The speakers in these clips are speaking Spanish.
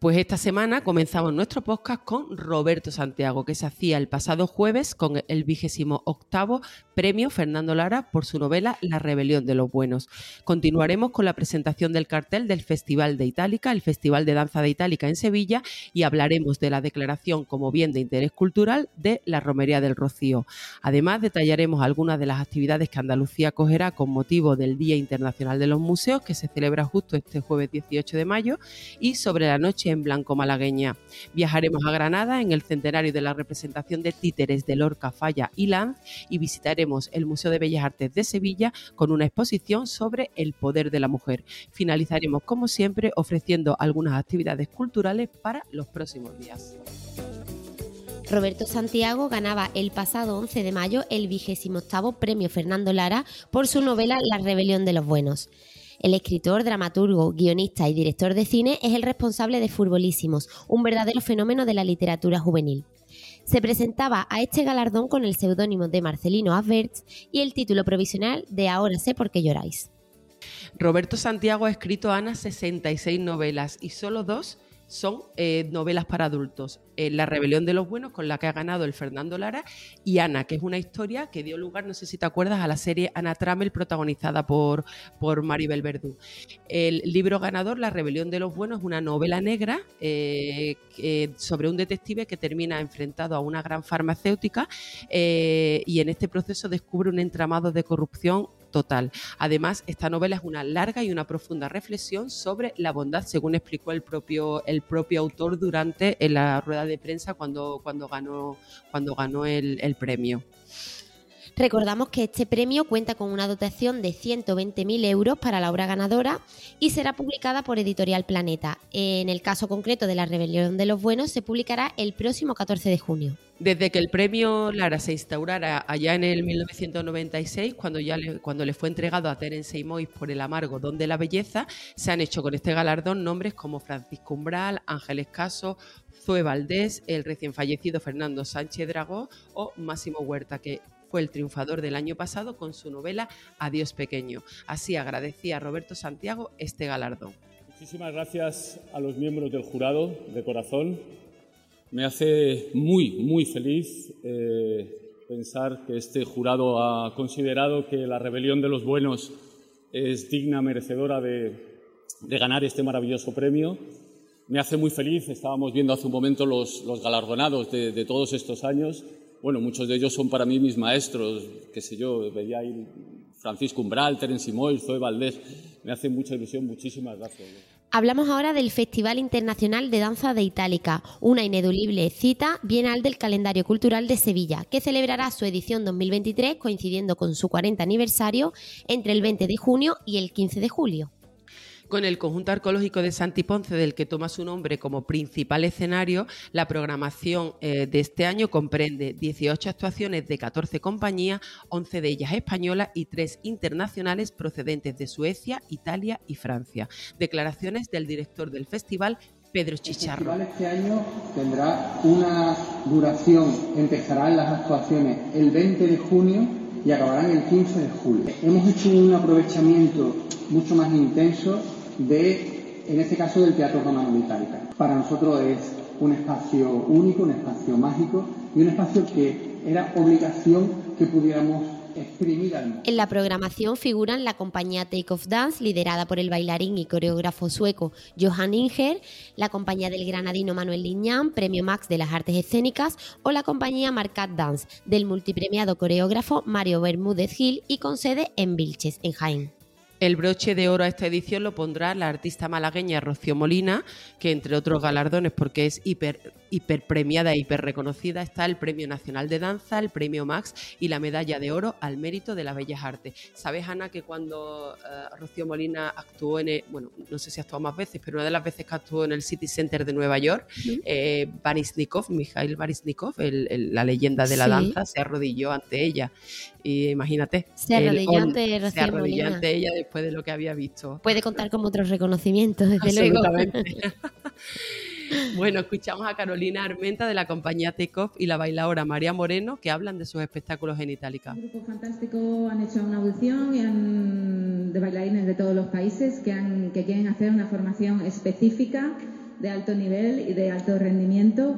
Pues esta semana comenzamos nuestro podcast con Roberto Santiago, que se hacía el pasado jueves con el vigésimo octavo premio Fernando Lara por su novela La rebelión de los buenos. Continuaremos con la presentación del cartel del Festival de Itálica, el Festival de Danza de Itálica en Sevilla, y hablaremos de la declaración como bien de interés cultural de la Romería del Rocío. Además, detallaremos algunas de las actividades que Andalucía acogerá con motivo del Día Internacional de los Museos, que se celebra justo este jueves 18 de mayo, y sobre la noche en blanco malagueña. Viajaremos a Granada en el centenario de la representación de títeres de Lorca, Falla y Lanz y visitaremos el Museo de Bellas Artes de Sevilla con una exposición sobre el poder de la mujer. Finalizaremos, como siempre, ofreciendo algunas actividades culturales para los próximos días. Roberto Santiago ganaba el pasado 11 de mayo el vigésimo octavo premio Fernando Lara por su novela La rebelión de los buenos. El escritor, dramaturgo, guionista y director de cine es el responsable de Furbolísimos, un verdadero fenómeno de la literatura juvenil. Se presentaba a este galardón con el seudónimo de Marcelino Asberts y el título provisional de Ahora sé por qué lloráis. Roberto Santiago ha escrito Ana 66 novelas y solo dos son eh, novelas para adultos. Eh, la rebelión de los buenos, con la que ha ganado el Fernando Lara, y Ana, que es una historia que dio lugar, no sé si te acuerdas, a la serie Ana Trammell, protagonizada por, por Maribel Verdú. El libro ganador, La rebelión de los buenos, es una novela negra eh, sobre un detective que termina enfrentado a una gran farmacéutica y en este proceso descubre un entramado de corrupción total. Además, esta novela es una larga y una profunda reflexión sobre la bondad, según explicó el propio, el propio autor durante la rueda de prensa cuando, cuando ganó, cuando ganó el, el premio. Recordamos que este premio cuenta con una dotación de 120.000 euros para la obra ganadora y será publicada por Editorial Planeta. En el caso concreto de La Rebelión de los Buenos se publicará el próximo 14 de junio. Desde que el premio Lara se instaurara allá en el 1996, cuando, ya le, cuando le fue entregado a Terence Seymour por El Amargo, Don la Belleza, se han hecho con este galardón nombres como Francisco Umbral, Ángeles Caso, Zoe Valdés, el recién fallecido Fernando Sánchez Dragó o Máximo Huerta, que fue el triunfador del año pasado con su novela Adiós Pequeño. Así agradecía a Roberto Santiago este galardón. Muchísimas gracias a los miembros del jurado, de corazón. Me hace muy, muy feliz eh, pensar que este jurado ha considerado que la rebelión de los buenos es digna, merecedora de, ganar este maravilloso premio. Me hace muy feliz, estábamos viendo hace un momento los, galardonados de, de todos estos años bueno, muchos de ellos son para mí mis maestros, qué sé yo, veía ahí Francisco Umbral, Terence Simoy, Zoe Valdés, me hace mucha ilusión, muchísimas gracias. Hablamos ahora del Festival Internacional de Danza de Itálica, una ineludible cita bienal del calendario cultural de Sevilla, que celebrará su edición 2023 coincidiendo con su 40 aniversario entre el 20 de junio y el 15 de julio con el conjunto arqueológico de Santiponce, del que toma su nombre como principal escenario, la programación eh, de este año comprende 18 actuaciones de 14 compañías, 11 de ellas españolas y 3 internacionales procedentes de Suecia, Italia y Francia. Declaraciones del director del festival, Pedro Chicharro. El festival este año tendrá una duración, empezarán las actuaciones el 20 de junio y acabarán el 15 de julio. Hemos hecho un aprovechamiento mucho más intenso de, en este caso, del Teatro Romano de Itálica. Para nosotros es un espacio único, un espacio mágico y un espacio que era obligación que pudiéramos exprimir al En la programación figuran la compañía Take Off Dance, liderada por el bailarín y coreógrafo sueco Johan Inger, la compañía del granadino Manuel Liñán, premio Max de las artes escénicas, o la compañía Marcat Dance, del multipremiado coreógrafo Mario Bermúdez Gil y con sede en Vilches, en Jaén. El broche de oro a esta edición lo pondrá la artista malagueña Rocío Molina, que entre otros galardones, porque es hiper hiperpremiada e hiper reconocida está el Premio Nacional de Danza, el Premio Max y la Medalla de Oro al Mérito de las Bellas Artes. ¿Sabes, Ana, que cuando eh, Rocío Molina actuó en, el, bueno, no sé si actuó más veces, pero una de las veces que actuó en el City Center de Nueva York, eh, Barisnikov, Mikhail Barisnikov, la leyenda de la danza, se arrodilló ante ella. Y imagínate. Se arrodilló, ante, Rocío se arrodilló ante ella después de lo que había visto. Puede contar con otros reconocimientos, desde luego. Bueno, escuchamos a Carolina Armenta de la compañía Takeoff y la bailadora María Moreno que hablan de sus espectáculos en Itálica. Un grupo fantástico han hecho una audición y han, de bailarines de todos los países que, han, que quieren hacer una formación específica de alto nivel y de alto rendimiento.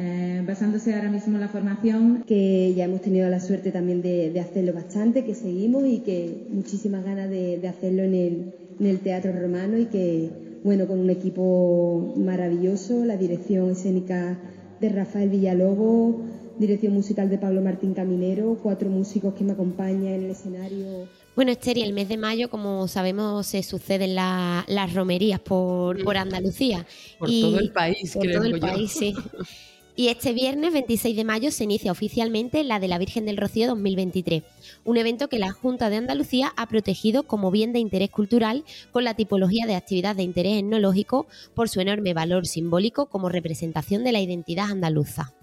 Eh, basándose ahora mismo en la formación. Que ya hemos tenido la suerte también de, hacerlo bastante, que seguimos y que muchísimas ganas de, hacerlo en el, en el Teatro Romano y que bueno, con un equipo maravilloso, la dirección escénica de Rafael Villalobos, dirección musical de Pablo Martín Caminero, cuatro músicos que me acompañan en el escenario. Bueno, Esther, el mes de mayo, como sabemos, se suceden las romerías por, por Andalucía. Por todo el país, por todo el país, sí. Y este viernes 26 de mayo se inicia oficialmente la de la Virgen del Rocío 2023, un evento que la Junta de Andalucía ha protegido como bien de interés cultural con la tipología de actividad de interés etnológico por su enorme valor simbólico como representación de la identidad andaluza.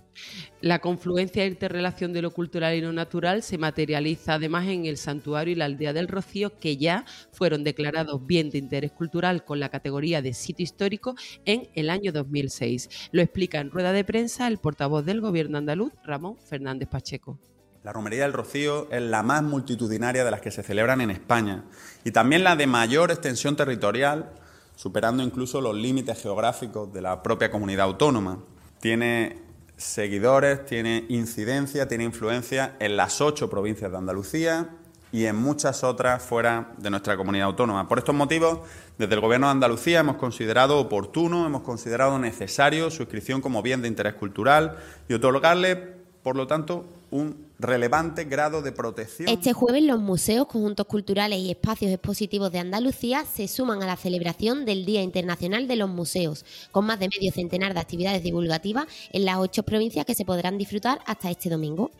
La confluencia e interrelación de lo cultural y lo natural se materializa además en el santuario y la aldea del Rocío, que ya fueron declarados bien de interés cultural con la categoría de sitio histórico en el año 2006. Lo explica en rueda de prensa el portavoz del gobierno andaluz, Ramón Fernández Pacheco. La Romería del Rocío es la más multitudinaria de las que se celebran en España y también la de mayor extensión territorial, superando incluso los límites geográficos de la propia comunidad autónoma. Tiene seguidores, tiene incidencia, tiene influencia en las ocho provincias de Andalucía y en muchas otras fuera de nuestra comunidad autónoma. Por estos motivos, desde el Gobierno de Andalucía hemos considerado oportuno, hemos considerado necesario su inscripción como bien de interés cultural y otorgarle, por lo tanto, un relevante grado de protección. Este jueves los museos, conjuntos culturales y espacios expositivos de Andalucía se suman a la celebración del Día Internacional de los Museos, con más de medio centenar de actividades divulgativas en las ocho provincias que se podrán disfrutar hasta este domingo.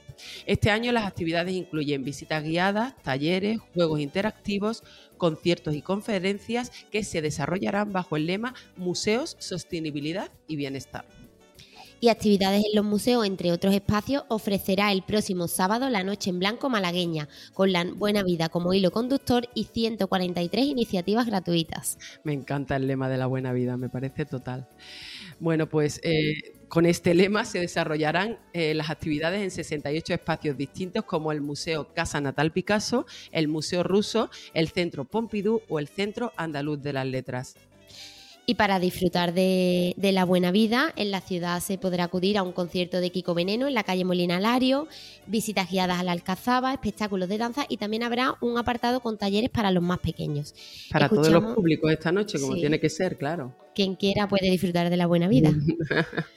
Este año las actividades incluyen visitas guiadas, talleres, juegos interactivos, conciertos y conferencias que se desarrollarán bajo el lema Museos, Sostenibilidad y Bienestar y actividades en los museos, entre otros espacios, ofrecerá el próximo sábado la Noche en Blanco malagueña, con la Buena Vida como hilo conductor y 143 iniciativas gratuitas. Me encanta el lema de la Buena Vida, me parece total. Bueno, pues eh, con este lema se desarrollarán eh, las actividades en 68 espacios distintos como el Museo Casa Natal Picasso, el Museo Ruso, el Centro Pompidou o el Centro Andaluz de las Letras. Y para disfrutar de, la buena vida, en la ciudad se podrá acudir a un concierto de Kiko Veneno en la calle Molina Lario, visitas guiadas a la Alcazaba, espectáculos de danza y también habrá un apartado con talleres para los más pequeños. Para todos los públicos esta noche, como tiene que ser, claro. Quien quiera puede disfrutar de la buena vida.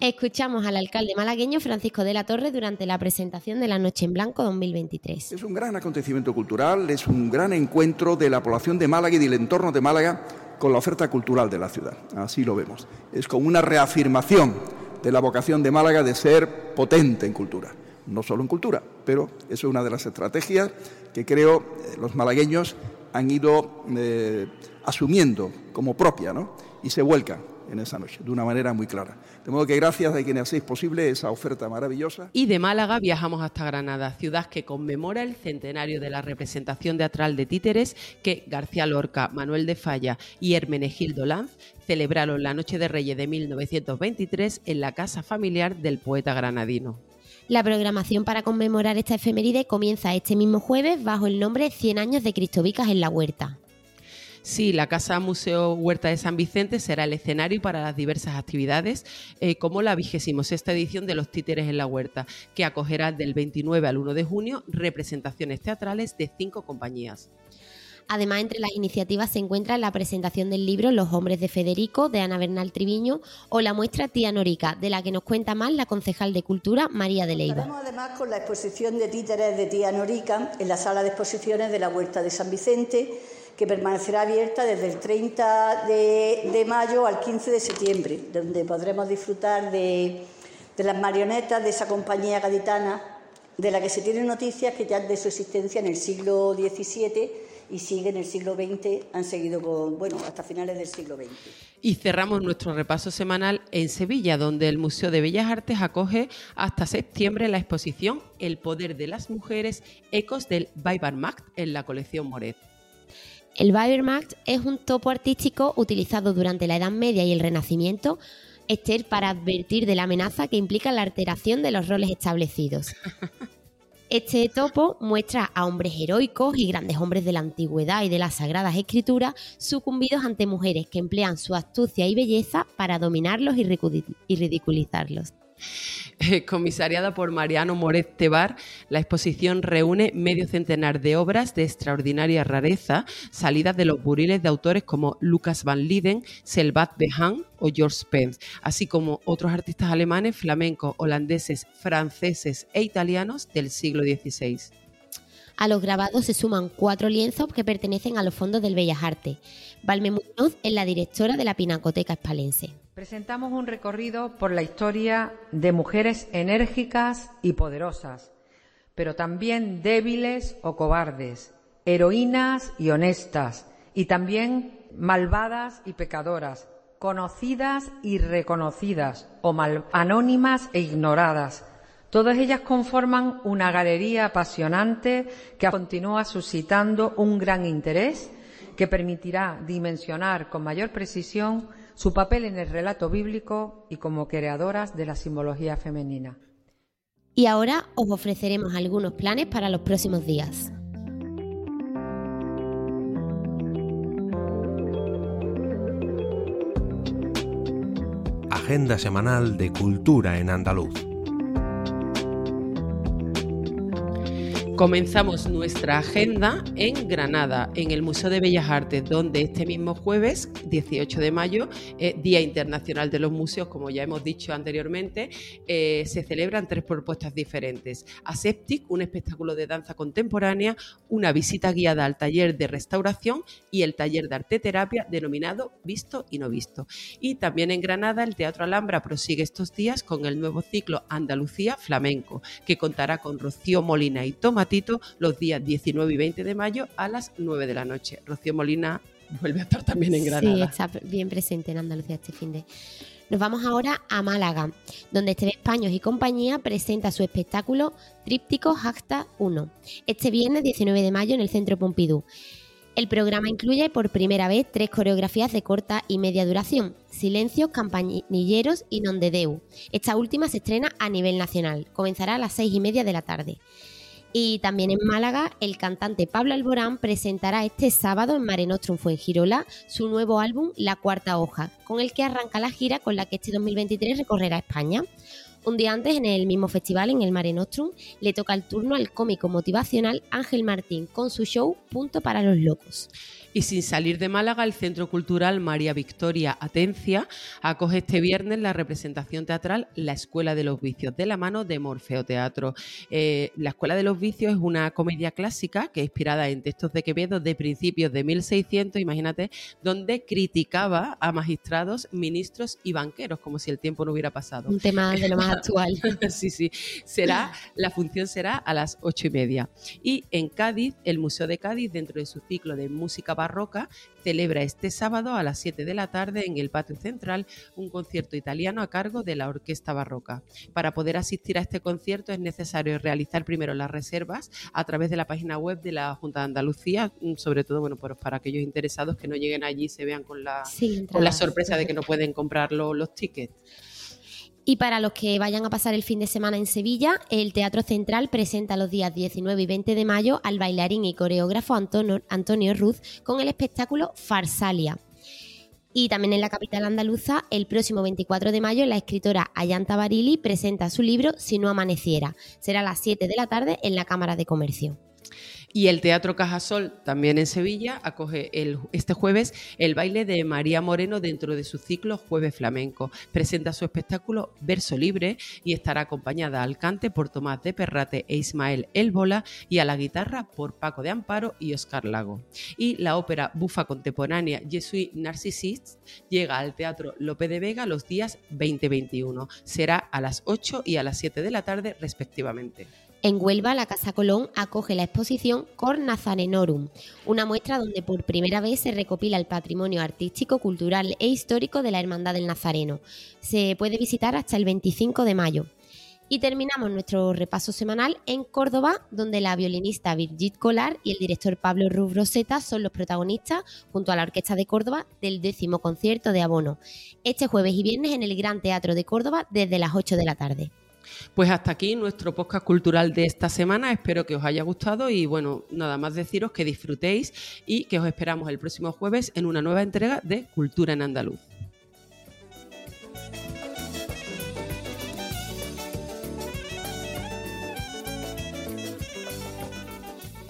Escuchamos al alcalde malagueño Francisco de la Torre durante la presentación de la Noche en Blanco 2023. Es un gran acontecimiento cultural, es un gran encuentro de la población de Málaga y del entorno de Málaga con la oferta cultural de la ciudad. Así lo vemos. Es como una reafirmación de la vocación de Málaga de ser potente en cultura. No solo en cultura, pero eso es una de las estrategias que creo eh, los malagueños han ido eh, asumiendo como propia, ¿no? Y se vuelca en esa noche, de una manera muy clara. De modo que gracias a quienes hacéis posible esa oferta maravillosa. Y de Málaga viajamos hasta Granada, ciudad que conmemora el centenario de la representación teatral de títeres que García Lorca, Manuel de Falla y Hermenegildo Lanz celebraron la Noche de Reyes de 1923 en la casa familiar del poeta granadino. La programación para conmemorar esta efeméride comienza este mismo jueves bajo el nombre 100 años de Cristovicas en la Huerta. Sí, la Casa Museo Huerta de San Vicente será el escenario para las diversas actividades, eh, como la vigésimo sexta edición de Los Títeres en la Huerta, que acogerá del 29 al 1 de junio representaciones teatrales de cinco compañías. Además, entre las iniciativas se encuentra la presentación del libro Los hombres de Federico, de Ana Bernal Triviño, o la muestra Tía Norica, de la que nos cuenta más la concejal de Cultura, María de Leiva. Estamos además con la exposición de títeres de Tía Norica en la sala de exposiciones de la Huerta de San Vicente, que permanecerá abierta desde el 30 de, mayo al 15 de septiembre, donde podremos disfrutar de, de las marionetas de esa compañía gaditana de la que se tienen noticias que ya de su existencia en el siglo XVII y sigue en el siglo XX, han seguido con, bueno, hasta finales del siglo XX. Y cerramos nuestro repaso semanal en Sevilla, donde el Museo de Bellas Artes acoge hasta septiembre la exposición El poder de las mujeres, ecos del Weibermarkt en la colección Moret. El Weibermarkt es un topo artístico utilizado durante la Edad Media y el Renacimiento, Esther, para advertir de la amenaza que implica la alteración de los roles establecidos. Este topo muestra a hombres heroicos y grandes hombres de la antigüedad y de las sagradas escrituras sucumbidos ante mujeres que emplean su astucia y belleza para dominarlos y ridiculizarlos. Comisariada por Mariano Moret Tebar, la exposición reúne medio centenar de obras de extraordinaria rareza, salidas de los buriles de autores como Lucas van Liden, Selvat Behan o George Spence, así como otros artistas alemanes, flamencos, holandeses, franceses e italianos del siglo XVI. A los grabados se suman cuatro lienzos que pertenecen a los fondos del Bellas Artes. Valme Muñoz es la directora de la Pinacoteca Espalense. Presentamos un recorrido por la historia de mujeres enérgicas y poderosas, pero también débiles o cobardes, heroínas y honestas, y también malvadas y pecadoras, conocidas y reconocidas, o anónimas e ignoradas. Todas ellas conforman una galería apasionante que continúa suscitando un gran interés que permitirá dimensionar con mayor precisión su papel en el relato bíblico y como creadoras de la simbología femenina. Y ahora os ofreceremos algunos planes para los próximos días. Agenda semanal de Cultura en Andaluz. Comenzamos nuestra agenda en Granada, en el Museo de Bellas Artes, donde este mismo jueves, 18 de mayo, eh, Día Internacional de los Museos, como ya hemos dicho anteriormente, eh, se celebran tres propuestas diferentes. Aseptic, un espectáculo de danza contemporánea, una visita guiada al taller de restauración y el taller de arte terapia denominado Visto y No Visto. Y también en Granada, el Teatro Alhambra prosigue estos días con el nuevo ciclo Andalucía Flamenco, que contará con Rocío Molina y Tomás los días 19 y 20 de mayo a las 9 de la noche. Rocío Molina vuelve a estar también en Granada. Sí, está bien presente en Andalucía este fin de. Nos vamos ahora a Málaga, donde Este Españos y compañía presenta su espectáculo Tríptico Hashtag 1, este viernes 19 de mayo en el Centro Pompidou. El programa incluye por primera vez tres coreografías de corta y media duración, Silencios, Campanilleros y Non de Deu. Esta última se estrena a nivel nacional, comenzará a las seis y media de la tarde. Y también en Málaga, el cantante Pablo Alborán presentará este sábado en Mare Nostrum Fuengirola su nuevo álbum La Cuarta Hoja, con el que arranca la gira con la que este 2023 recorrerá España. Un día antes, en el mismo festival, en el Mare Nostrum, le toca el turno al cómico motivacional Ángel Martín con su show Punto para los Locos. Y sin salir de Málaga, el Centro Cultural María Victoria Atencia acoge este viernes la representación teatral La Escuela de los Vicios, de la mano de Morfeo Teatro. Eh, la Escuela de los Vicios es una comedia clásica que inspirada en textos de Quevedo de principios de 1600, imagínate, donde criticaba a magistrados, ministros y banqueros, como si el tiempo no hubiera pasado. Un tema de lo más actual. sí, sí. Será, la función será a las ocho y media. Y en Cádiz, el Museo de Cádiz, dentro de su ciclo de música Barroca celebra este sábado a las 7 de la tarde en el patio central un concierto italiano a cargo de la Orquesta Barroca. Para poder asistir a este concierto es necesario realizar primero las reservas a través de la página web de la Junta de Andalucía, mm, sobre todo bueno, para aquellos interesados que no lleguen allí y se vean con la, con la sorpresa de que no pueden comprar los tickets. Y para los que vayan a pasar el fin de semana en Sevilla, el Teatro Central presenta los días 19 y 20 de mayo al bailarín y coreógrafo Antonio, Antonio Ruz con el espectáculo Farsalia. Y también en la capital andaluza, el próximo 24 de mayo, la escritora Ayanta Barili presenta su libro Si no amaneciera. Será a las 7 de la tarde en la Cámara de Comercio. Y el Teatro Cajasol, también en Sevilla, acoge este jueves el baile de María Moreno dentro de su ciclo Jueves Flamenco. Presenta su espectáculo Verso Libre y estará acompañada al cante por Tomás de Perrate e Ismael Elbola y a la guitarra por Paco de Amparo y Oscar Lago. Y la ópera bufa contemporánea Jesuit Narcissist llega al Teatro Lope de Vega los días 20-21. Será a las 8 y a las 7 de la tarde respectivamente. En Huelva, la Casa Colón acoge la exposición Cor Nazarenorum, una muestra donde por primera vez se recopila el patrimonio artístico, cultural e histórico de la Hermandad del Nazareno. Se puede visitar hasta el 25 de mayo. Y terminamos nuestro repaso semanal en Córdoba, donde la violinista Birgit Colar y el director Pablo Roseta son los protagonistas, junto a la Orquesta de Córdoba, del décimo concierto de Abono, este jueves y viernes en el Gran Teatro de Córdoba desde las 8 de la tarde. Pues hasta aquí nuestro podcast cultural de esta semana. Espero que os haya gustado y bueno, nada más deciros que disfrutéis y que os esperamos el próximo jueves en una nueva entrega de Cultura en Andaluz.